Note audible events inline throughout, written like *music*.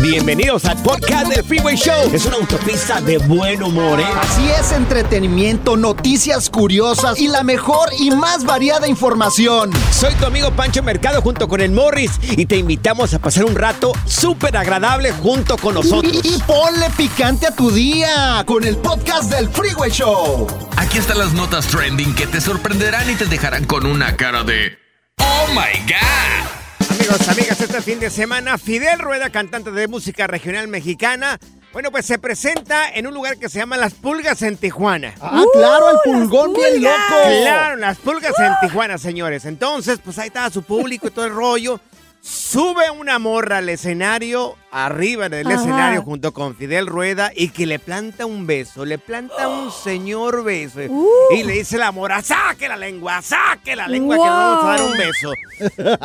Bienvenidos al podcast del Freeway Show. Es una autopista de buen humor, ¿eh? Así es, entretenimiento, noticias curiosas y la mejor y más variada información. Soy tu amigo Pancho Mercado junto con el Morris y te invitamos a pasar un rato súper agradable junto con nosotros. Y, y ponle picante a tu día con el podcast del Freeway Show. Aquí están las notas trending que te sorprenderán y te dejarán con una cara de ¡Oh my God! Amigos, amigas, este fin de semana, Fidel Rueda, cantante de música regional mexicana, bueno, pues se presenta en un lugar que se llama Las Pulgas en Tijuana. Ah, claro, el pulgón bien loco. Claro, Las Pulgas en Tijuana, señores. Entonces, pues ahí estaba su público y todo el rollo. Sube una morra al escenario, arriba del Ajá. escenario junto con Fidel Rueda y que le planta un beso, le planta un señor beso. Uh. Y le dice la morra, saque la lengua, saque la lengua que le vamos a dar un beso.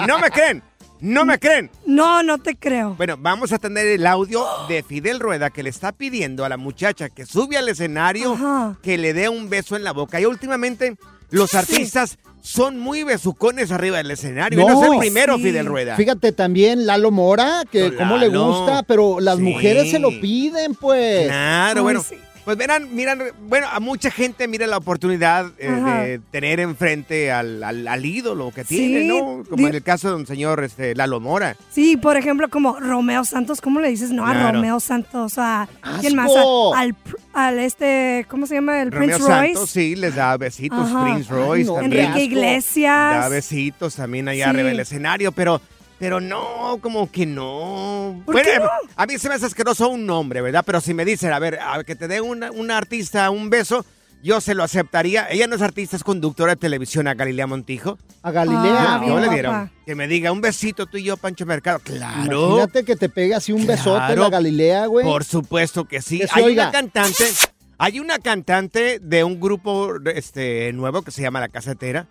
¿No me creen? ¿No me creen? No, no te creo. Bueno, vamos a tener el audio de Fidel Rueda que le está pidiendo a la muchacha que sube al escenario Ajá. que le dé un beso en la boca. Y últimamente los artistas son muy besucones arriba del escenario. y no es el primero, sí. Fidel Rueda. Fíjate también Lalo Mora, que Don cómo le Lalo. gusta, pero las Sí. mujeres se lo piden, pues. Claro, Ay, bueno. Pues verán, miran, bueno, a mucha gente mira la oportunidad eh, de tener enfrente al, al- al ídolo que Sí, tiene, ¿no? Como en el caso de un señor este, Lalo Mora. Sí, por ejemplo, como Romeo Santos, ¿cómo le dices? No a. Romeo Santos, a quién más, al, pr- al este, ¿cómo se llama? El Romeo Prince Royce. Santos, sí, les da besitos. Ajá. Prince Royce no, también. Enrique. Iglesias. Da besitos también allá Sí. arriba del escenario, pero, pero no, como que no. ¿Por qué no? a mí se me hace asqueroso un nombre, ¿verdad? Pero si me dicen, a ver, a que te dé una, una artista un beso, yo se lo aceptaría. Ella no es artista, es conductora de televisión a Galilea Montijo. A Galilea. Ah, yo bien le dieron que me diga un besito tú y yo, Pancho Mercado. Claro. Imagínate que te pegue así un besote Claro. la Galilea, güey. Por supuesto que sí. Que Hay oiga. una cantante, hay una cantante de un grupo este nuevo que se llama La Casetera.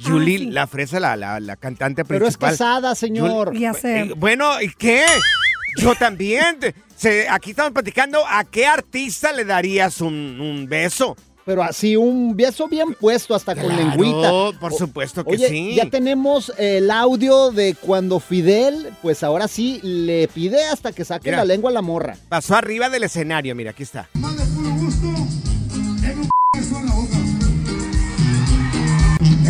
Julie Ah, sí. La Fresa, la, la, la cantante Pero es principal. casada, señor. Ya sé. Eh, bueno, ¿y qué? Yo también. Se- aquí estamos platicando a qué artista le darías un, un beso. Pero así un beso bien puesto, hasta con lengüita. por supuesto que Oye, sí. ya tenemos el audio de cuando Fidel, pues ahora sí, le pide hasta que saque Mira. la lengua a la morra. Pasó arriba del escenario, mira, aquí está. Mande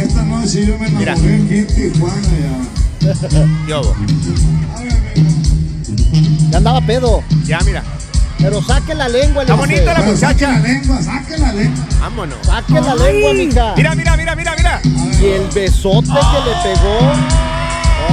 Esta noche yo me Mira. enamoré aquí en Tijuana ya. *laughs* Yo, Ya andaba pedo. ya, mira. Pero saque la lengua, le Está bonita la Pero saque muchacha. la lengua, saque la lengua. Vámonos. Saque la Ay. lengua, mija. Mira, mira, mira, mira, mira. Y el besote que le pegó.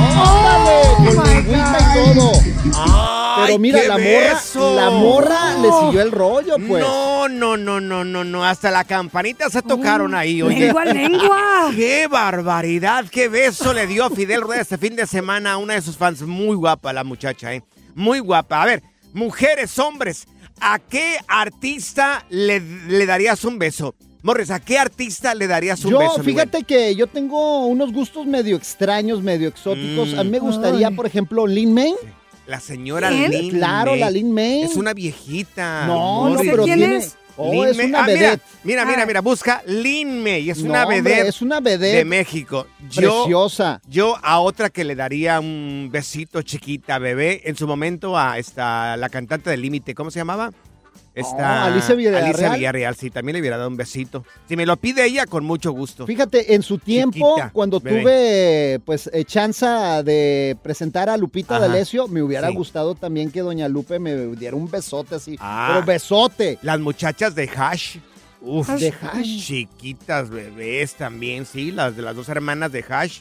Oh con my lengüita y todo. Ay, Pero mira, qué la morra, beso. la morra le siguió el rollo, pues. No, no, no, no, no, no. Hasta la campanita se tocaron ahí, oye. Lengua, lengua. *laughs* ¡Qué barbaridad! ¡Qué beso le dio Fidel Rueda este fin de semana a una de sus fans! Muy guapa la muchacha, ¿eh? Muy guapa. A ver, mujeres, hombres, ¿a qué artista le, le darías un beso? Morris, ¿a qué artista le darías un Yo, beso? mi fíjate que yo tengo unos gustos medio extraños, medio exóticos. Mm. A mí me gustaría, Ay. por ejemplo, Lin May. La señora ¿Quién? Lin Claro, May. la Lin May. Es una viejita. No, no, No sé pero quién tiene, es. Oh, Lin es May. una Ah, mira, vedette. mira, mira, Ah. mira, busca Lin May. Es No, una hombre, vedette es una de México. Yo, preciosa. yo a otra que le daría un besito chiquita, bebé, en su momento a esta, la cantante del límite, ¿cómo se llamaba? Esta, Oh, Alicia Villarreal. Alicia Villarreal, sí, también le hubiera dado un besito. Si me lo pide ella, con mucho gusto. Fíjate, en su tiempo, Chiquita, cuando bebé. tuve pues eh, chance de presentar a Lupita Ajá. D'Alessio, me hubiera Sí. gustado también que Doña Lupe me diera un besote así. Ah. Pero besote. Las muchachas de Hash. Uf, De Hash. chiquitas bebés también, sí, las de las dos hermanas de Hash.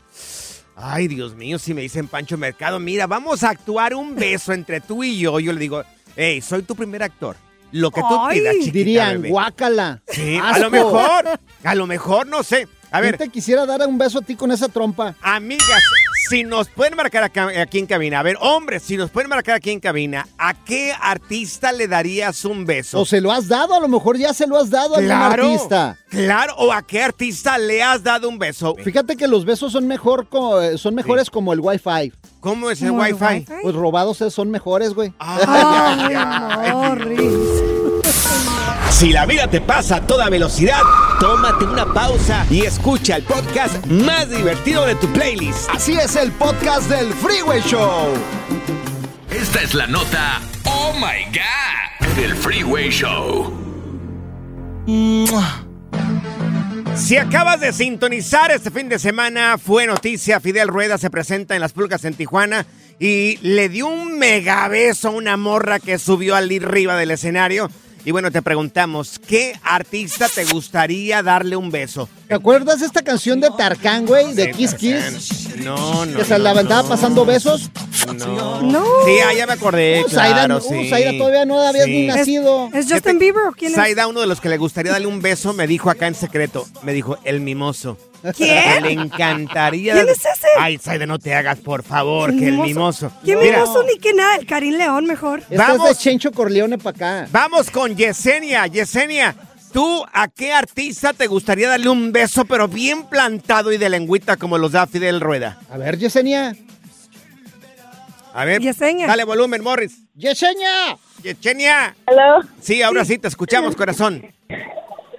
Ay, Dios mío, si me dicen Pancho Mercado, mira, vamos a actuar un beso entre tú y yo. Yo le digo, hey, soy tu primer actor. Lo que tú Ay. pidas, chiquita Dirían, bebé. guácala. Sí, a lo mejor, a lo mejor, no sé. A ¿Quién ver, te quisiera dar un beso a ti con esa trompa? amigas, si nos pueden marcar aquí en cabina, a ver, hombres, si nos pueden marcar aquí en cabina, ¿a qué artista le darías un beso? ¿O se lo has dado? A lo mejor ya se lo has dado a algún artista. Claro, o a qué artista le has dado un beso. Fíjate que los besos son mejor eh, son mejores como el Wi-Fi. ¿Cómo es el ¿Cómo el wifi? Wi-Fi? Pues robados es- son mejores, güey. Ay. Si la vida te pasa a toda velocidad, tómate una pausa y escucha el podcast más divertido de tu playlist. Así es el podcast del Freeway Show. Esta es la nota Oh My God del Freeway Show. Si acabas de sintonizar este fin de semana, fue noticia, Fidel Rueda se presenta en las pulgas en Tijuana y le dio un mega beso a una morra que subió al arriba del escenario. Y bueno, te preguntamos, ¿qué artista te gustaría darle un beso? ¿Te acuerdas de esta canción de Tarkan, güey? De Kiss Kiss. No, *laughs* no. Que se no, la andaba no, pasando besos. No. No. Sí, ah, ya me acordé, claro, sí. Zaida todavía no habías Sí. ni nacido. ¿Es Justin Bieber o quién es? Zaida, uno de los que le gustaría darle un beso, me dijo acá en secreto, me dijo, el mimoso. ¿Quién? Le encantaría. ¿Quién es ese? Ay, Zaida, no te hagas, por favor, que el mimoso. ¿Quién Mira, mimoso ni que nada? El Karim León mejor. Este Vamos. es de Chencho Corleone para acá. Vamos con Yesenia. Yesenia, ¿tú a qué artista te gustaría darle un beso, pero bien plantado y de lengüita como los da Fidel Rueda? A ver, Yesenia. A ver, Yesenia. dale volumen, Morris. ¡Yesenia! Yesenia. Hello. Sí, ahora sí, te escuchamos, corazón.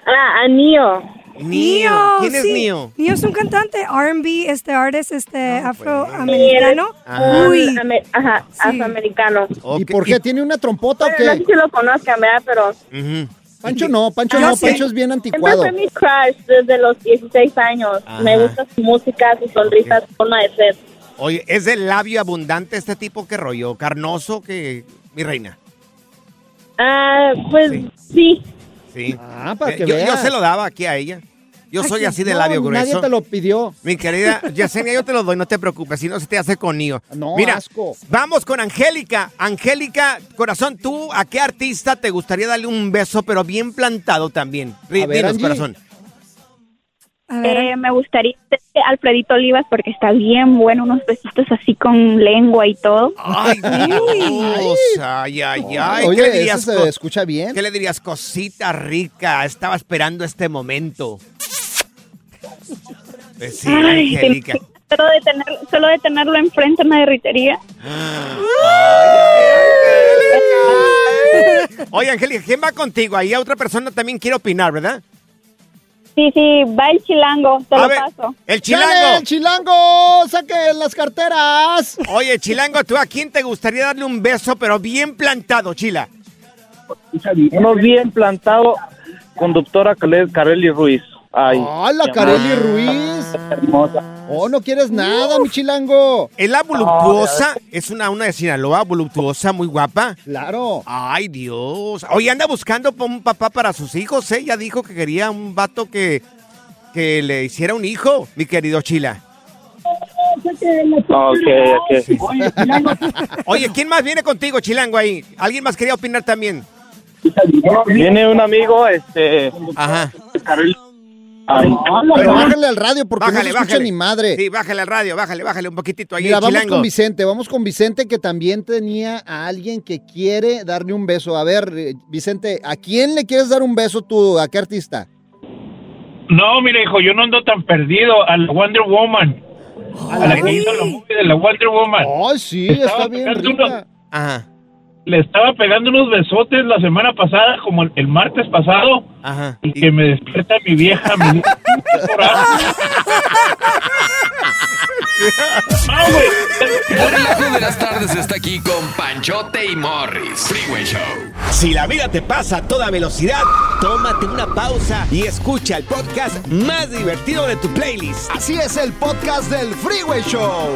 Ah, a Nio. Nio. ¿Quién es sí. Nio? Nio es un cantante R&B, este artist, este Ah, afroamericano. Ajá. Uy, Ajá, Sí. afroamericano. ¿Y por qué? ¿Tiene una trompota o Bueno, no sé qué? si lo conozcan, ¿verdad? Pero Ujú. Pancho no, Pancho no, sí. Pancho es bien siempre anticuado. fue mi crush desde los 16 años. Ajá. Me gusta su música, su sonrisa, su forma de ser. Oye, ¿es del labio abundante este tipo? ¿Qué rollo? ¿Carnoso que mi reina? Ah, pues Sí. sí. Sí. Ah, para Eh, que yo, yo se lo daba aquí a ella. Yo soy así de No, labio grueso. Nadie te lo pidió. Mi querida Yesenia, yo te lo doy, no te preocupes, si no se te hace conmigo. No, Mira, asco. vamos con Angélica. Angélica, corazón, ¿tú a qué artista te gustaría darle un beso, pero bien plantado también? Ver, Dinos, Angie. corazón. a ver. Eh, me gustaría Alfredito Olivas porque está bien bueno, unos besitos así con lengua y todo. Ay, Dios, ay, ay, ay. Oye, ¿Qué, le eso dirías, se escucha bien. ¿Qué le dirías? Cosita rica, estaba esperando este momento. Pues sí, Ay, Angélica. Solo de, tener, solo de tenerlo enfrente me derritería. Oye, Angélica, ¿quién va contigo? Ahí otra persona también quiere opinar, ¿verdad? Sí, sí, va el chilango, te A lo ver, paso. el ¡Sale, chilango. el chilango! ¡Saquen las carteras! Oye, Chilango, ¿tú a quién te gustaría darle un beso, pero bien plantado, Chila? Uno bien plantado, conductora Kareli Ruiz. Ay, ¡Hola, qué Kareli Ruiz! hermosa. ¡Oh, no quieres nada, mi chilango! ¿Es la voluptuosa? ¿Es una, una de Sinaloa, voluptuosa, muy guapa? Claro. Ay, Dios. Oye, anda buscando un papá para sus hijos, ¿eh? Ya dijo que quería un vato que, que le hiciera un hijo, mi querido Chila. Ok, ok. Oye, ¿quién más viene contigo, Chilango, ahí? ¿Alguien más quería opinar también? Viene un amigo, este... Ajá. Ay, Pero bájale al radio porque no se escucha bájale. ni madre. Sí, bájale al radio, bájale, bájale un poquitito ahí, Mira, vamos Chilango. con Vicente, vamos con Vicente que también tenía a alguien que quiere darle un beso. A ver, eh, Vicente, ¿a quién le quieres dar un beso tú? ¿A qué artista? No, mire, hijo, yo no ando tan perdido. A la Wonder Woman. A la que hizo la movie de la Wonder Woman. Ay, sí, Estaba está bien rica. unos- Ajá. Le estaba pegando unos besotes la semana pasada, como el, el martes pasado, Ajá. y que me despierta mi vieja. Mi... El relajo de las tardes está aquí con Panchote y Morris. Freeway Show. Si la vida te pasa a toda velocidad, tómate una pausa y escucha el podcast más divertido de tu playlist. Así es el podcast del Freeway Show.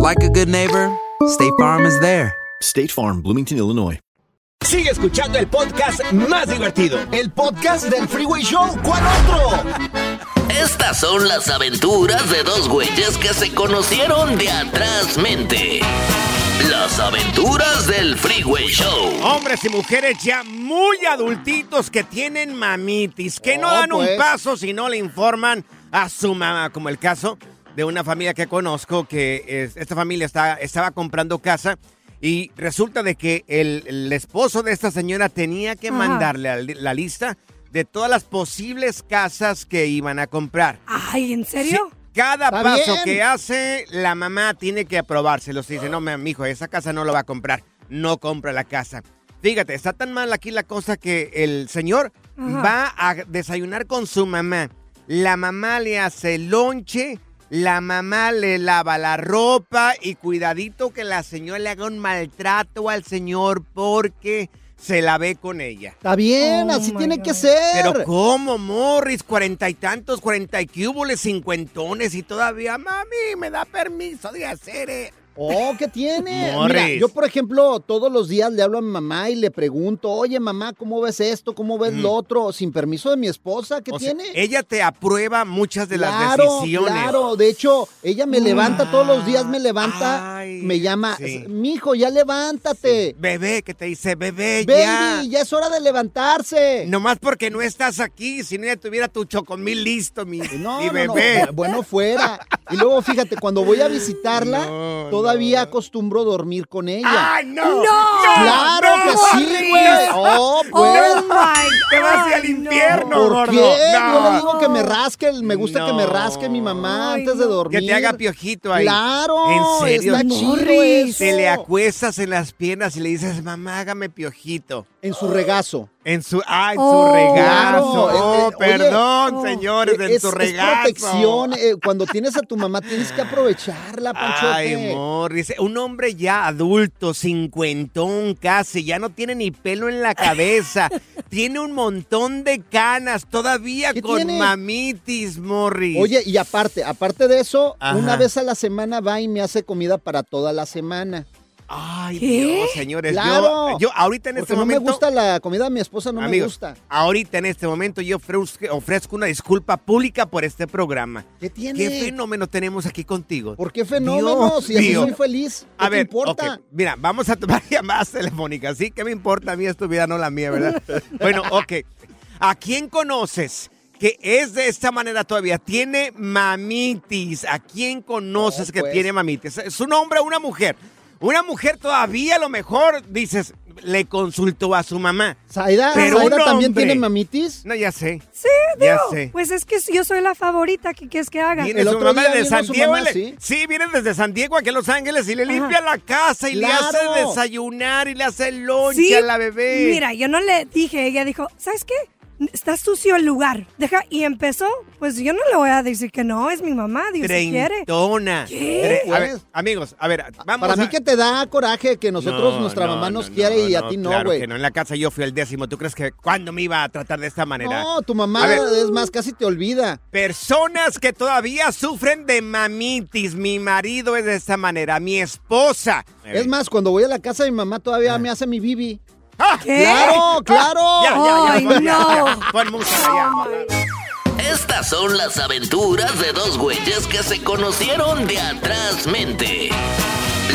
like a good neighbor, State Farm is there. State Farm, Bloomington, Illinois. Sigue escuchando el podcast más divertido. El podcast del Freeway Show. ¿Cuál otro? Estas son las aventuras de dos güeyes que se conocieron de atrás mente. Las aventuras del Freeway Show. Hombres y mujeres ya muy adultitos que tienen mamitis, que no Oh, dan pues. un paso si no le informan a su mamá, como el caso de una familia que conozco, que es- esta familia está- estaba comprando casa y resulta de que el, el esposo de esta señora tenía que Ajá. mandarle la, li- la lista de todas las posibles casas que iban a comprar. Ay, ¿en serio? Sí, cada paso bien. que hace, la mamá tiene que aprobárselo. Si dice, no, mi hijo, esa casa no lo va a comprar. No compra la casa. Fíjate, está tan mal aquí la cosa que el señor Ajá. va a desayunar con su mamá. La mamá le hace lonche, la mamá le lava la ropa y cuidadito que la señora le haga un maltrato al señor porque se la ve con ella. Está bien, Oh así tiene God. que ser. Pero ¿cómo, Morris? Cuarenta y tantos, cuarenta y cúboles, cincuentones y todavía, mami, me da permiso de hacer eh. Oh, ¿qué tiene? Mira, yo, por ejemplo, todos los días le hablo a mi mamá y le pregunto, oye, mamá, ¿cómo ves esto? ¿Cómo ves lo otro? Sin permiso de mi esposa, ¿qué Mm. Sea, tiene? ella te aprueba muchas de las decisiones. claro. De hecho, ella me levanta todos los días, me levanta, me llama, sí. mijo, ya levántate. Bebé, que te dice, bebé, Baby, ya. ya. es hora de levantarse. Nomás porque no estás aquí, si no ya tuviera tu chocomil listo, mi, No, mi no, no, bebé. bu- Bueno, fuera. Y luego, fíjate, cuando voy a *laughs* visitarla, todavía acostumbro dormir con ella. ¡Ay, no! ¡Claro que sí, güey! ¡Oh, pues! Oh my ¡Te vas al infierno, ¿Por gordo! qué? Yo No. le digo que me rasque, me gusta que me No. rasque mi mamá Ay, antes de no. dormir. Que te haga piojito ahí. Claro, ¿En serio? está chido eso. Te le acuestas en las piernas y le dices, mamá, hágame piojito. En su regazo. En su, ah, en Oh. su regazo. Claro, Oh, eh, eh, oye, perdón, oh. señores, en es, su es regazo. protección. eh, cuando tienes a tu mamá tienes que aprovecharla, Panchote. Ay, Morris, un hombre ya adulto, cincuentón casi, ya no tiene ni pelo en la cabeza, *laughs* tiene un montón de canas, todavía ¿Qué con tiene? mamitis, Morris. Oye, y aparte, aparte de eso, Ajá. una vez a la semana va y me hace comida para toda la semana. Ay, ¿Qué? Dios, señores, yo- Claro. yo, ahorita en este no momento... me gusta la comida de mi esposa, no me gusta. ahorita en este momento yo ofrezco, ofrezco una disculpa pública por este programa. ¿Qué tiene? ¿Qué fenómeno tenemos aquí contigo? ¿Por qué fenómeno? Dios si mío. soy feliz. ¿Qué A te ver, importa? mira, vamos a tomar *laughs* llamadas telefónicas, ¿sí? ¿Qué me importa a mí? Es tu vida, no la mía, ¿verdad? *laughs* bueno, ok. ¿A quién conoces que es de esta manera todavía? Tiene mamitis. ¿A quién conoces No, que pues. tiene mamitis? ¿Es un hombre o una mujer? Una mujer todavía a lo mejor dices, le consultó a su mamá. Zaida, Pero Zaida un también hombre- tiene mamitis. No, ya sé. Sí, Ya digo, sé. pues es que yo soy la favorita, ¿qué quieres que haga? Viene El su otro mamá día de vino San Diego. mamá, y le- sí. sí, viene desde San Diego aquí a Los Ángeles y le limpia la casa y le hace desayunar y le hace lonche Sí, a la bebé. Mira, yo no le dije, ella dijo, ¿sabes qué? Está sucio el lugar. Deja, y empezó, pues yo no le voy a decir que no, es mi mamá, digo, si quiere. Treintona. ¿Qué? A ver, amigos, a ver, vamos Para a... mí que te da coraje que nosotros, No, nuestra no, mamá no, nos no, quiere y a ti no, claro güey. que no, en la casa yo fui el décimo. ¿Tú crees que cuándo me iba a tratar de esta manera? No, tu mamá ver. es más, casi te olvida. Personas que todavía sufren de mamitis. Mi marido es de esta manera. Mi esposa. Es más, cuando voy a la casa de mi mamá todavía me hace mi bibi. ¿Qué? ¡Claro, claro! Ya, ya, ya, no. ya, pon música, ya. Estas son las aventuras de dos güeyes que se conocieron de atrás mente.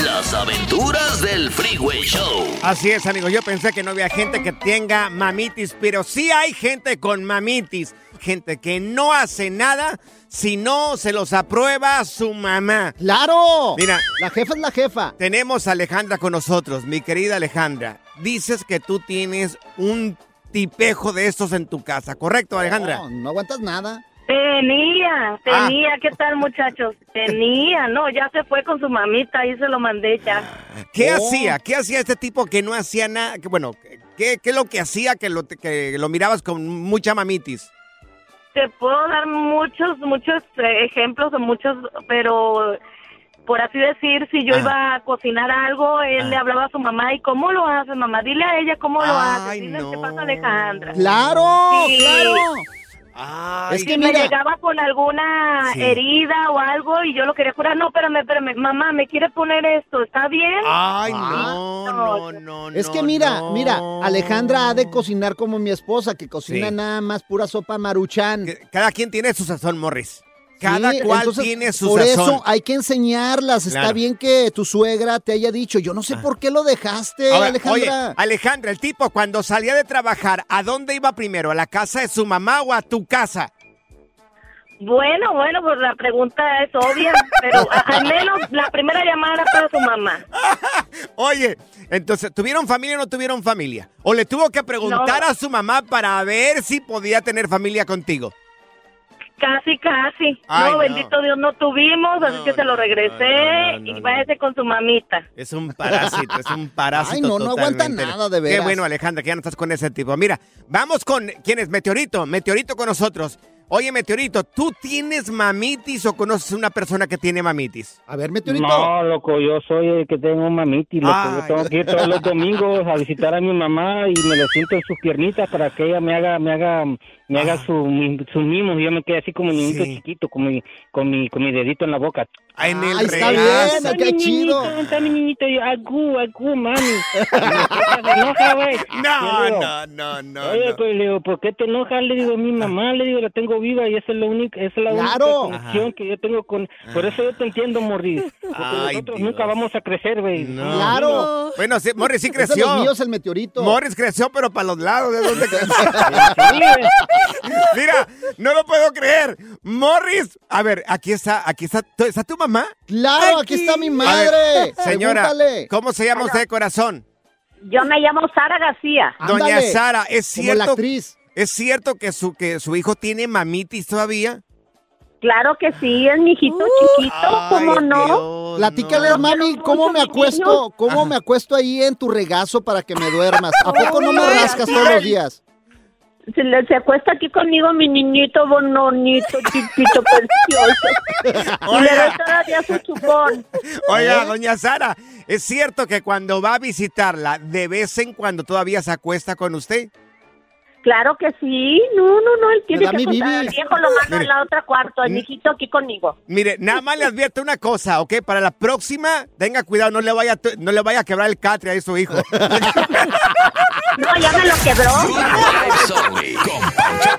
Las aventuras del Freeway Show. Así es, amigos. Yo pensé que no había gente que tenga mamitis, pero sí hay gente con mamitis. Gente que no hace nada si no se los aprueba su mamá. ¡Claro! Mira, La jefa es la jefa. tenemos a Alejandra con nosotros, mi querida Alejandra. Dices que tú tienes un tipejo de estos en tu casa, ¿correcto, Alejandra? No, no aguantas nada. Tenía, Ah. tenía, ¿qué tal muchachos? Tenía, no, ya se fue con su mamita, ahí se lo mandé ya. ¿Qué Oh. hacía? ¿Qué hacía este tipo que no hacía nada? Que, bueno, ¿qué, ¿qué es lo que hacía que lo, que lo mirabas con mucha mamitis? Te puedo dar muchos, muchos eh, ejemplos, muchos, pero por así decir, si yo Ah. iba a cocinar algo, él Ah. le hablaba a su mamá, ¿y cómo lo hace, mamá? Dile a ella cómo lo hace, dile no. qué pasa, Alejandra. ¡Claro, Sí. claro! Ay, Es que Si me mira, llegaba con alguna Sí. herida o algo y yo lo quería curar, no, espérame, espérame, mamá, ¿me quiere poner esto? ¿Está bien? Ay, Ah. no, no, no, es no, que mira, no. mira, Alejandra ha de cocinar como mi esposa, que cocina Sí. nada más pura sopa maruchan. Cada quien tiene su sazón, Morris. Cada Sí, cual entonces, tiene su Por sazón. eso hay que enseñarlas. Está Claro. bien que tu suegra te haya dicho. Yo no sé por qué lo dejaste, Ahora, Alejandra. Oye, Alejandra, el tipo cuando salía de trabajar, ¿a dónde iba primero? ¿A la casa de su mamá o a tu casa? Bueno, bueno, pues la pregunta es obvia, *laughs* pero a- al menos la primera llamada era para su mamá. *laughs* Oye, entonces, ¿tuvieron familia o no tuvieron familia? ¿O le tuvo que preguntar No. a su mamá para ver si podía tener familia contigo? Casi, casi. Ay, no, no. bendito Dios, no tuvimos, así que se lo regresé y váyase con su mamita. Es un parásito, es un *laughs* parásito. Ay, no, no aguanta nada, de Qué veras. bueno, Alejandra, que ya no estás con ese tipo. Mira, vamos con, ¿quién es? Meteorito, Meteorito con nosotros. Oye, Meteorito, ¿tú tienes mamitis o conoces una persona que tiene mamitis? A ver, Meteorito. No, loco, yo soy el que tengo mamitis, loco. Ay. Yo tengo que ir todos los domingos a visitar a mi mamá y me le siento en sus piernitas para que ella me haga, me haga, me haga su, mi- sus mimos y yo me quedé así como niñito Sí. chiquito, con mi, con mi, con mi dedito en la boca. Ah, En el Ay, está bien, qué chido. niñito, está mi niñito, yo, agú, agú, mami. *laughs* Se enoja, güey. No, no, no, no. Oye, no. pues le digo, ¿por qué te enojas? Le digo, mi mamá, le digo, la tengo viva y esa es la única, esa es la Claro. única conexión que yo tengo con, por eso yo te entiendo, Morris. *laughs* Porque Ay, nosotros Dios. nunca vamos a crecer, güey. No. Claro. Bueno, sí, Morris sí Es creció. los míos el meteorito. Morris creció, pero para los lados. ¿De dónde creció? *laughs* Mira, no lo puedo creer. Morris, a ver, aquí está, aquí está, ¿está tu mamá? Claro, aquí, está mi ver, madre. señora, Pregúntale. ¿cómo se llama usted de corazón? Yo me llamo Sara García. Doña Ándale, Sara, ¿es Como la cierto, actriz. ¿Es cierto que su, que su hijo tiene mamitis todavía? Claro que sí, es mi hijito chiquito, ¿cómo Ay, no? Dios, Platícale, no. mami, ¿cómo me acuesto? ¿Cómo me acuesto ahí en tu regazo para que me duermas? ¿A poco no me rascas todos los días? Se, le- se acuesta aquí conmigo mi niñito bononito, chiquito, precioso. *laughs* Y le Oiga. doy todavía su chupón. Oiga, ¿Eh? doña Sara, ¿es cierto que cuando va a visitarla, de vez en cuando todavía se acuesta con usted? Claro que sí. No, no, no, él tiene que bibi. al viejo, lo mando en la otra cuarto, el mijito aquí conmigo. Mire, nada más le advierto una cosa, ¿ok? Para la próxima, tenga cuidado, no le vaya, no le vaya a quebrar el catre a su hijo. *laughs* No, ya me lo quebró.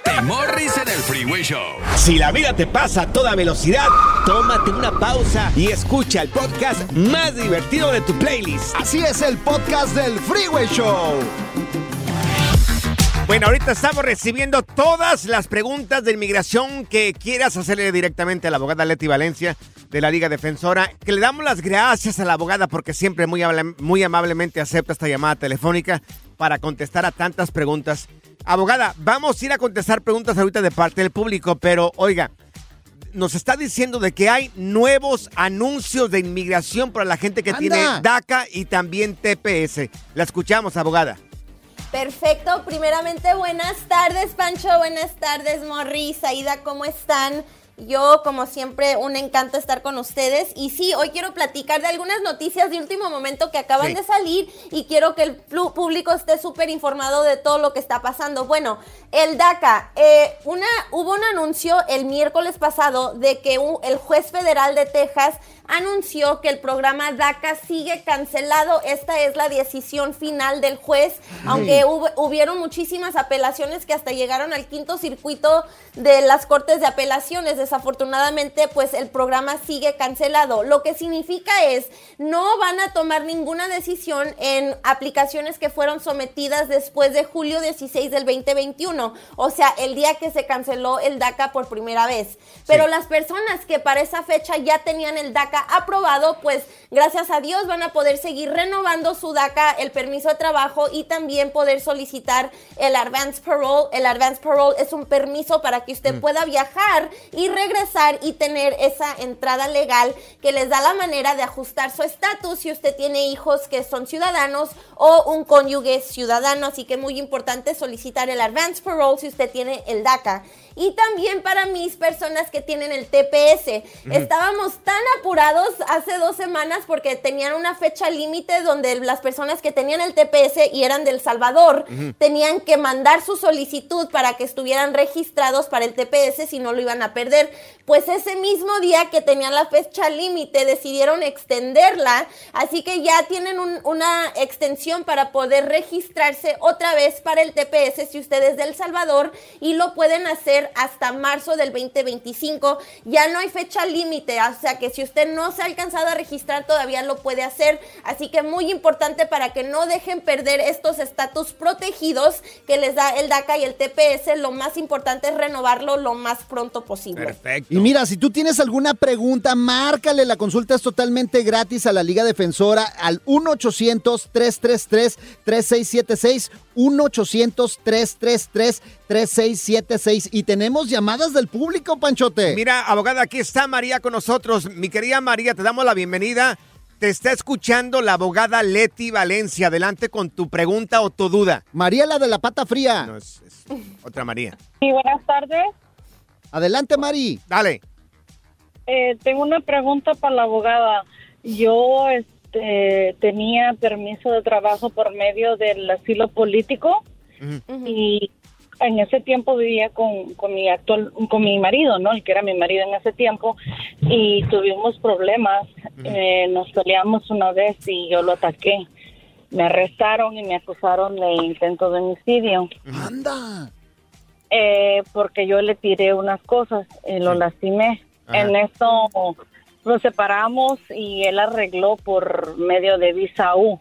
Con Morris en el Freeway Show. Si la vida te pasa a toda velocidad, tómate una pausa y escucha el podcast más divertido de tu playlist. Así es el podcast del Freeway Show. Bueno, ahorita estamos recibiendo todas las preguntas de inmigración que quieras hacerle directamente a la abogada Leti Valencia de la Liga Defensora. Que le damos las gracias a la abogada porque siempre muy, muy amablemente acepta esta llamada telefónica para contestar a tantas preguntas. Abogada, vamos a ir a contestar preguntas ahorita de parte del público, pero oiga, nos está diciendo de que hay nuevos anuncios de inmigración para la gente que ¡Anda! tiene DACA y también TPS. La escuchamos, abogada. Perfecto, primeramente buenas tardes Pancho, buenas tardes Morris, Aida, ¿cómo están? Yo, como siempre, un encanto estar con ustedes. Y sí, hoy quiero platicar de algunas noticias de último momento que acaban Sí. de salir y quiero que el público esté súper informado de todo lo que está pasando. Bueno, el DACA, eh, una, hubo un anuncio el miércoles pasado de que un- el juez federal de Texas anunció que el programa DACA sigue cancelado. Esta es la decisión final del juez, aunque hubo- hubieron muchísimas apelaciones que hasta llegaron al quinto circuito de las cortes de apelaciones. Desafortunadamente, pues el programa sigue cancelado. Lo que significa es, no van a tomar ninguna decisión en aplicaciones que fueron sometidas después de julio 16 del 2021, o sea, el día que se canceló el DACA por primera vez. Pero las personas que para esa fecha ya tenían el DACA aprobado, pues gracias a Dios van a poder seguir renovando su DACA, el permiso de trabajo y también poder solicitar el advance parole. El advance parole es un permiso para que usted pueda viajar y regresar y tener esa entrada legal que les da la manera de ajustar su estatus si usted tiene hijos que son ciudadanos o un cónyuge ciudadano. Así que muy importante solicitar el advance parole si usted tiene el DACA. Y también para mis personas que tienen el TPS. Estábamos tan apurados hace dos semanas porque tenían una fecha límite donde las personas que tenían el TPS y eran del Salvador tenían que mandar su solicitud para que estuvieran registrados para el TPS si no lo iban a perder. Pues ese mismo día que tenían la fecha límite decidieron extenderla, así que ya tienen un- una extensión para poder registrarse otra vez para el TPS si usted es del Salvador y lo pueden hacer hasta marzo del 2025. Ya no hay fecha límite, o sea que si usted no se ha alcanzado a registrar todavía lo puede hacer, así que muy importante para que no dejen perder estos estatus protegidos que les da el DACA y el TPS, lo más importante es renovarlo lo más pronto posible. Y mira, si tú tienes alguna pregunta, márcale. La consulta es totalmente gratis a la Liga Defensora al 1-800-333-3676. 1-800-333-3676. Y tenemos llamadas del público, Panchote. Mira, abogada, aquí está María con nosotros. Mi querida María, te damos la bienvenida. Te está escuchando la abogada Leti Valencia. Adelante con tu pregunta o tu duda. María, la de la pata fría. No, es, es otra María. Sí, buenas tardes. Adelante, Mari. Dale. Eh, tengo una pregunta para la abogada. Yo este, tenía permiso de trabajo por medio del asilo político y en ese tiempo vivía con, con mi actual, con mi marido, ¿no? El que era mi marido en ese tiempo y tuvimos problemas. Eh, nos peleamos una vez y yo lo ataqué. Me arrestaron y me acusaron de intento de homicidio. ¡Anda! Eh, porque yo le tiré unas cosas y lo lastimé. Ajá. En esto nos separamos y él arregló por medio de visa U.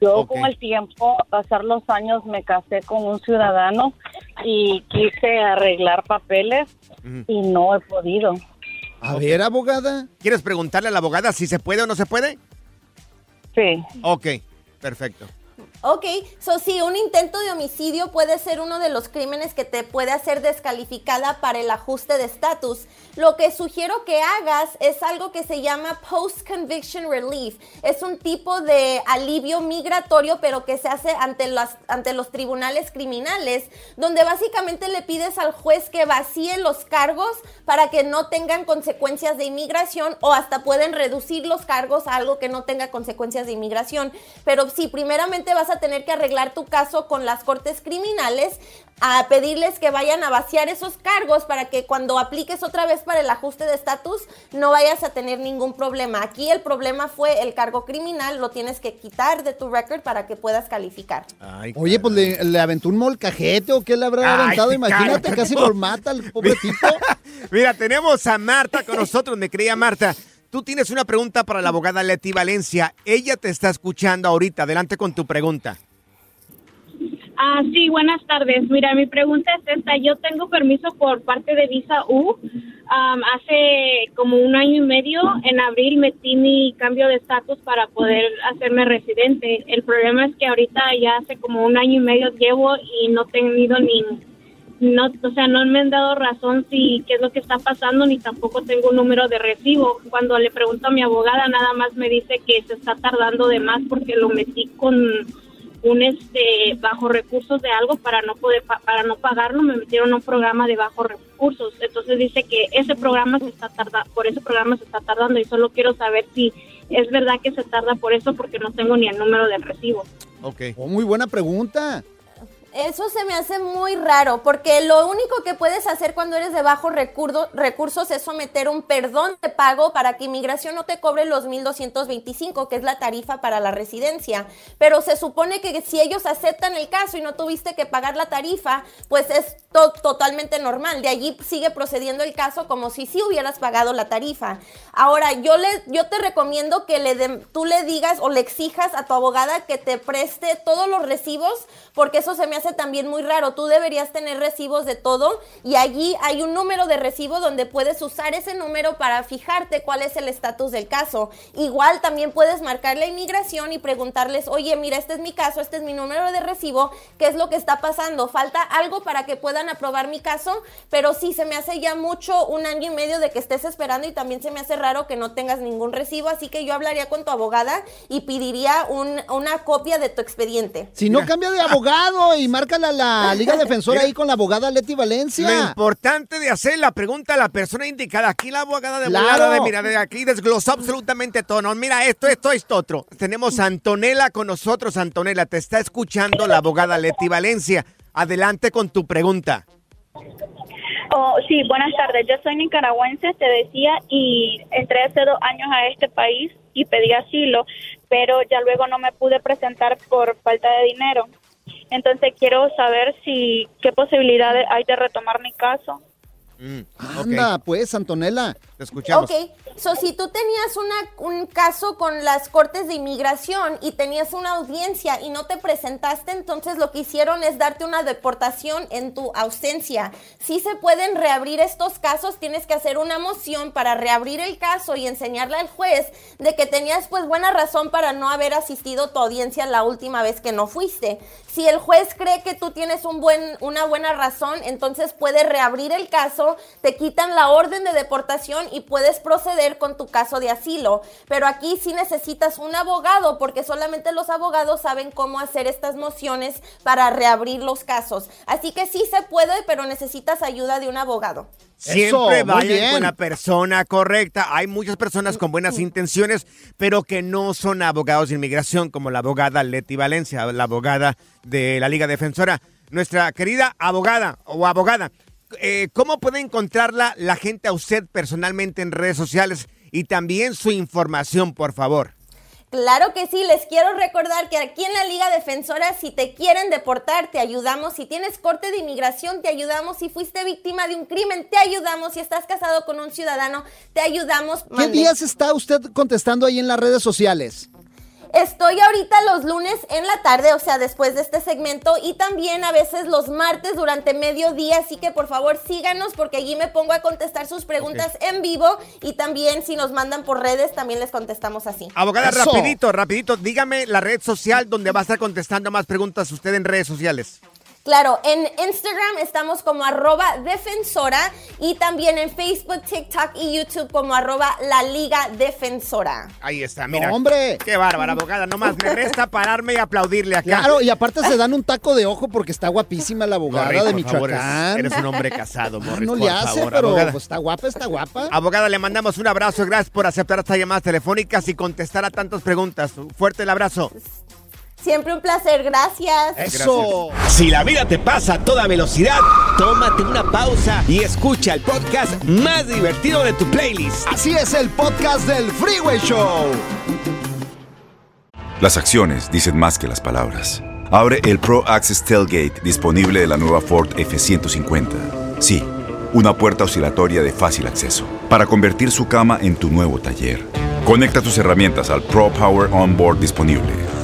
Yo con el tiempo, pasar los años, me casé con un ciudadano y quise arreglar papeles y no he podido. A ver, abogada. ¿Quieres preguntarle a la abogada si se puede o no se puede? Sí. Ok, perfecto. Ok, so sí, un intento de homicidio puede ser uno de los crímenes que te puede hacer descalificada para el ajuste de estatus. Lo que sugiero que hagas es algo que se llama Post-Conviction Relief. Es un tipo de alivio migratorio, pero que se hace ante, las, ante los tribunales criminales, donde básicamente le pides al juez que vacíe los cargos para que no tengan consecuencias de inmigración o hasta pueden reducir los cargos a algo que no tenga consecuencias de inmigración. Pero sí, primeramente vas a tener que arreglar tu caso con las cortes criminales, a pedirles que vayan a vaciar esos cargos para que cuando apliques otra vez para el ajuste de estatus no vayas a tener ningún problema. Aquí el problema fue el cargo criminal, lo tienes que quitar de tu record para que puedas calificar. Oye, pues le, le aventó un molcajete o qué le habrá Ay, aventado. Imagínate, casi lo mata el pobre tipo. *laughs* Mira, tenemos a Marta con nosotros, me creía Marta. Tú tienes una pregunta para la abogada Leti Valencia. Ella te está escuchando ahorita. Adelante con tu pregunta. Ah, sí, buenas tardes. Mira, mi pregunta es esta. Yo tengo permiso por parte de Visa U. Am, hace como un año y medio, en abril, metí mi cambio de estatus para poder hacerme residente. El problema es que ahorita ya hace como un año y medio llevo y no he tenido ni... No, o sea, no me han dado razón si qué es lo que está pasando, ni tampoco tengo un número de recibo. Cuando le pregunto a mi abogada, nada más me dice que se está tardando de más porque lo metí con un este bajo recursos de algo para no poder pa- para no pagarlo me metieron a un programa de bajos recursos entonces dice que ese programa se está tardando por ese programa se está tardando y solo quiero saber si es verdad que se tarda por eso porque no tengo ni el número del recibo Ok. Oh, muy buena pregunta. Eso se me hace muy raro, porque lo único que puedes hacer cuando eres de bajos recurdo- recursos es someter un perdón de pago para que inmigración no te cobre los 1.225, que es la tarifa para la residencia. Pero se supone que si ellos aceptan el caso y no tuviste que pagar la tarifa, pues es to- totalmente normal. De allí sigue procediendo el caso como si sí hubieras pagado la tarifa. Ahora, yo, le, yo te recomiendo que le tú le digas o le exijas a tu abogada que te preste todos los recibos, porque eso se me hace también muy raro. Tú deberías tener recibos de todo y allí hay un número de recibo donde puedes usar ese número para fijarte cuál es el estatus del caso. Igual también puedes marcar la inmigración y preguntarles, oye, mira, este es mi caso, este es mi número de recibo, ¿qué es lo que está pasando? Falta algo para que puedan aprobar mi caso, pero sí se me hace ya mucho, un año y medio de que estés esperando y también se me hace raro que no tengas ningún recibo, así que yo hablaría con tu abogada y pediría un- una copia de tu expediente. Si no cambia de abogado y márcala la Liga Defensora *laughs* ahí con la abogada Leti Lo Valencia. importante de hacer la pregunta a la persona indicada. Aquí la abogada de Claro. volada de mira, de aquí desglosó absolutamente todo. No, mira esto, esto, esto, otro. Tenemos a Antonella con nosotros. Antonella, te está escuchando la abogada Leti Valencia. Adelante con tu pregunta. Oh, sí, buenas tardes. Yo soy nicaragüense, te decía, y entré hace dos años a este país y pedí asilo, pero ya luego no me pude presentar por falta de dinero. Entonces quiero saber si qué posibilidades hay de retomar mi caso. Anda, pues, Antonella. Te escuchamos. Ok, so si tú tenías una, un caso con las cortes de inmigración y tenías una audiencia y no te presentaste, entonces lo que hicieron es darte una deportación en tu ausencia. Si se pueden reabrir estos casos, tienes que hacer una moción para reabrir el caso y enseñarle al juez de que tenías pues buena razón para no haber asistido a tu audiencia la última vez que no fuiste. Si el juez cree que tú tienes un buen, una buena razón, entonces puede reabrir el caso, te quitan la orden de deportación y puedes proceder con tu caso de asilo. Pero aquí sí necesitas un abogado porque solamente los abogados saben cómo hacer estas mociones para reabrir los casos. Así que sí se puede, pero necesitas ayuda de un abogado. Siempre vayan bien. con la persona correcta. Hay muchas personas con buenas intenciones, pero que no son abogados de inmigración, como la abogada Leti Valencia, la abogada de la Liga Defensora. Nuestra querida abogada o abogada, eh, ¿cómo puede encontrarla la gente a usted personalmente en redes sociales y también su información, por favor? Claro que sí, les quiero recordar que aquí en la Liga Defensora, si te quieren deportar, te ayudamos. Si tienes corte de inmigración, te ayudamos. Si fuiste víctima de un crimen, te ayudamos. Si estás casado con un ciudadano, te ayudamos. ¿Qué Mande. días está usted contestando ahí en las redes sociales? Estoy ahorita los lunes en la tarde, o sea, después de este segmento, y también a veces los martes durante mediodía, así que por favor síganos porque allí me pongo a contestar sus preguntas en vivo y también si nos mandan por redes también les contestamos así. Abogada, Eso. rapidito, rapidito, dígame la red social donde va a estar contestando más preguntas usted en redes sociales. Claro, en Instagram estamos como arroba defensora y también en Facebook, TikTok y YouTube como arroba la liga defensora. Ahí está, mira. No, hombre. Qué bárbara, abogada. Nomás me resta pararme y aplaudirle acá. Claro, y aparte se dan un taco de ojo porque está guapísima la abogada Morris, de favor, Michoacán. eres, eres un hombre casado, Ah, Morris, no por le hace, favor, pero abogada. pues, está guapa, está guapa. Abogada, le mandamos un abrazo. Gracias por aceptar estas llamadas telefónicas y contestar a tantas preguntas. Fuerte el abrazo. Siempre un placer, gracias. Eso. Si la vida te pasa a toda velocidad, tómate una pausa y escucha el podcast más divertido de tu playlist. Así es el podcast del Freeway Show. Las acciones dicen más que las palabras. Abre el Pro Access Tailgate disponible de la nueva Ford F-150. Sí, una puerta oscilatoria de fácil acceso para convertir su cama en tu nuevo taller. Conecta tus herramientas al Pro Power Onboard disponible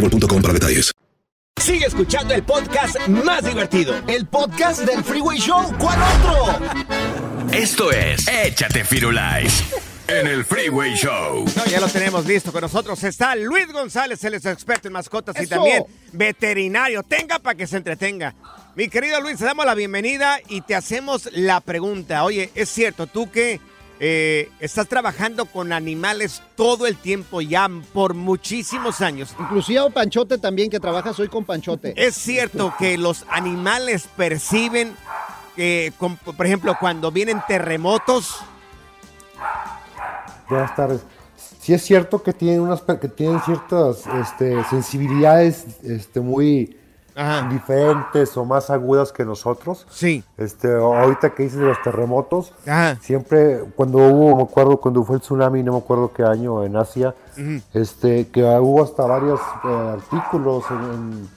boostmobile.com para detalles. Sigue escuchando el podcast más divertido. El podcast del Freeway Show. ¿Cuál otro? Esto es Échate Firulais en el Freeway Show. No, ya lo tenemos listo con nosotros. Está Luis González, él es experto en mascotas y también veterinario. Tenga para que se entretenga. Mi querido Luis, te damos la bienvenida y te hacemos la pregunta. Oye, es cierto, tú que eh, estás trabajando con animales todo el tiempo ya por muchísimos años. Inclusive Panchote también, que trabajas hoy con Panchote. ¿Es cierto que los animales perciben, eh, con- por ejemplo, cuando vienen terremotos? Buenas tardes. Sí es cierto que tienen unas que tienen ciertas este, sensibilidades este, muy diferentes o más agudas que nosotros. Sí. Este, ahorita que dices de los terremotos, Ajá. siempre cuando hubo, me acuerdo cuando fue el tsunami, no me acuerdo qué año en Asia, Ujú. este, que hubo hasta varios eh, artículos en,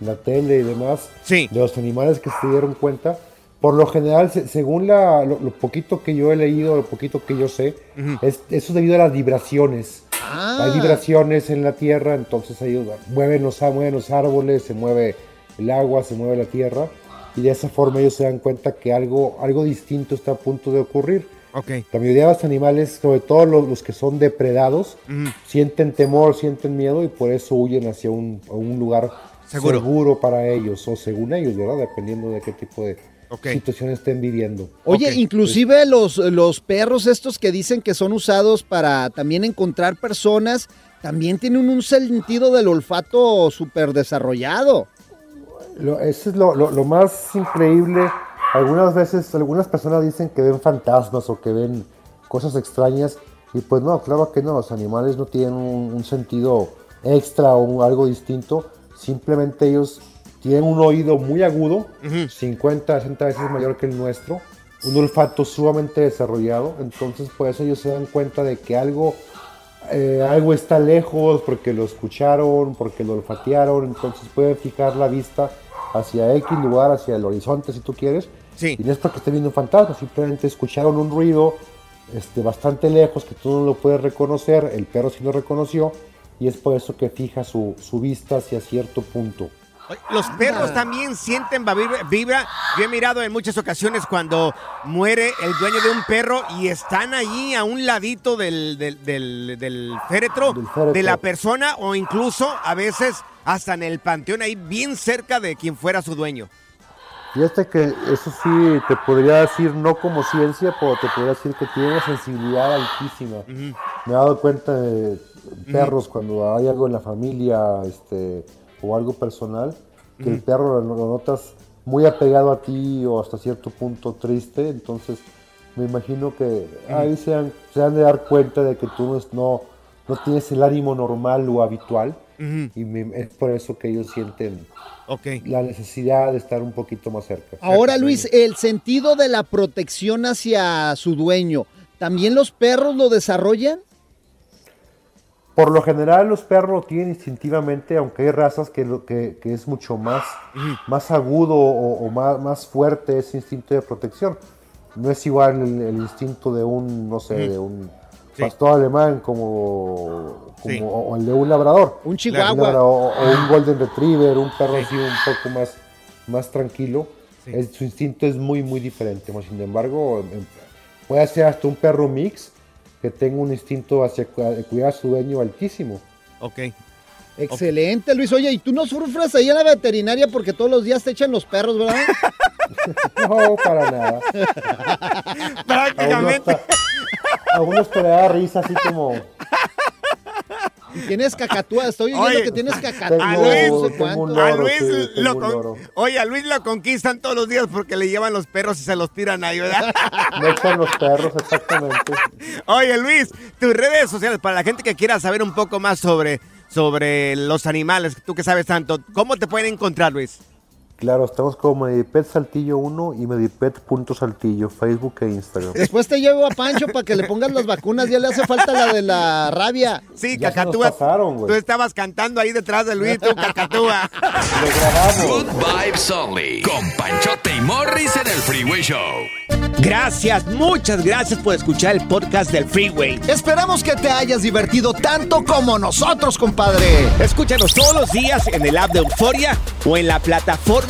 en la tele y demás de los animales que se dieron cuenta. Por lo general, se- según la- lo, lo poquito que yo he leído, lo poquito que yo sé, es, eso es debido a las vibraciones. Hay vibraciones en la tierra, entonces ellos mueven los, mueven los árboles, se mueve el agua, se mueve la tierra, y de esa forma ellos se dan cuenta que algo, algo distinto está a punto de ocurrir. Ok. La mayoría de los animales, sobre todo los, los que son depredados, sienten temor, sienten miedo y por eso huyen hacia un, a un lugar Seguro. seguro. para ellos o según ellos, ¿verdad? Dependiendo de qué tipo de situación estén viviendo. Oye, inclusive los, los perros estos que dicen que son usados para también encontrar personas, también tienen un sentido del olfato súper desarrollado. Lo- eso es lo, lo- lo más increíble. Algunas veces, algunas personas dicen que ven fantasmas o que ven cosas extrañas. Y pues no, claro que no, los animales no tienen un, un sentido extra o un- algo distinto. Simplemente ellos tienen un oído muy agudo, 50, 60 veces mayor que el nuestro. Un olfato sumamente desarrollado. Entonces, por eso ellos se dan cuenta de que algo eh, algo está lejos porque lo escucharon, porque lo olfatearon, entonces pueden fijar la vista hacia X lugar, hacia el horizonte si tú quieres. Sí. Y no es porque esté viendo un fantasma, simplemente escucharon un ruido este, bastante lejos que tú no lo puedes reconocer, el perro sí lo reconoció y es por eso que fija su, su vista hacia cierto punto. Los perros también sienten vibra. Yo he mirado en muchas ocasiones cuando muere el dueño de un perro y están allí a un ladito del, del, del- del féretro, féretro. de la persona o incluso a veces hasta en el panteón ahí bien cerca de quien fuera su dueño. Fíjate que eso sí te podría decir no como ciencia, pero te podría decir que tiene una sensibilidad altísima. Me he dado cuenta de perros cuando hay algo en la familia este, o algo personal, que el Ujú. perro lo, lo notas muy apegado a ti o hasta cierto punto triste, entonces me imagino que ahí se han, se han de dar cuenta de que tú no, no, tienes el ánimo normal o habitual Ujú. y me- es por eso que ellos sienten Ok. la necesidad de estar un poquito más cerca. Ahora, Luis, el sentido de la protección hacia su dueño, ¿también los perros lo desarrollan? Por lo general los perros lo tienen instintivamente, aunque hay razas que, que, que es mucho más, más agudo o, o más, más fuerte ese instinto de protección. No es igual el, el instinto de un, no sé, Ujú. de un pastor alemán como, como Sí. o el de un labrador. Un chihuahua. labrador, o, o un golden retriever, un perro así un poco más, más tranquilo. El- su instinto es muy, muy diferente. Sin embargo, em, puede ser hasta un perro mix que tenga un instinto hacia de cuidar a su dueño altísimo. Ok. Excelente, Luis. Oye, ¿y tú no sufres ahí en la veterinaria porque todos los días te echan los perros, verdad? *laughs* No, para nada. *laughs* Prácticamente. A algunos te le da risa así como... Tienes cacatúa, estoy oyendo Oye, que tienes *laughs* cacatúa. a Luis, tengo un a Luis sí, tengo lo un con- loro. Oye, a Luis lo conquistan todos los días porque le llevan los perros y se los tiran ahí, ¿verdad? *laughs* Me echan los perros, exactamente. *laughs* Oye, Luis, tus redes sociales para la gente que quiera saber un poco más sobre, sobre los animales, tú que sabes tanto, ¿cómo te pueden encontrar, Luis? Claro, estamos como Medipet Saltillo 1 y Medipet.saltillo, Facebook e Instagram. Después te llevo a Pancho para que le pongas las vacunas, ya le hace falta la de la rabia. Sí, Ya se nos Cacatúa. pasaron, güey. Tú estabas cantando ahí detrás de Luis, tú, Cacatúa. *laughs* Good vibes only. Con Panchote y Morris en el Freeway Show. Gracias, muchas gracias por escuchar el podcast del Freeway. Esperamos que te hayas divertido tanto como nosotros, compadre. Escúchanos todos los días en el app de Euforia o en la plataforma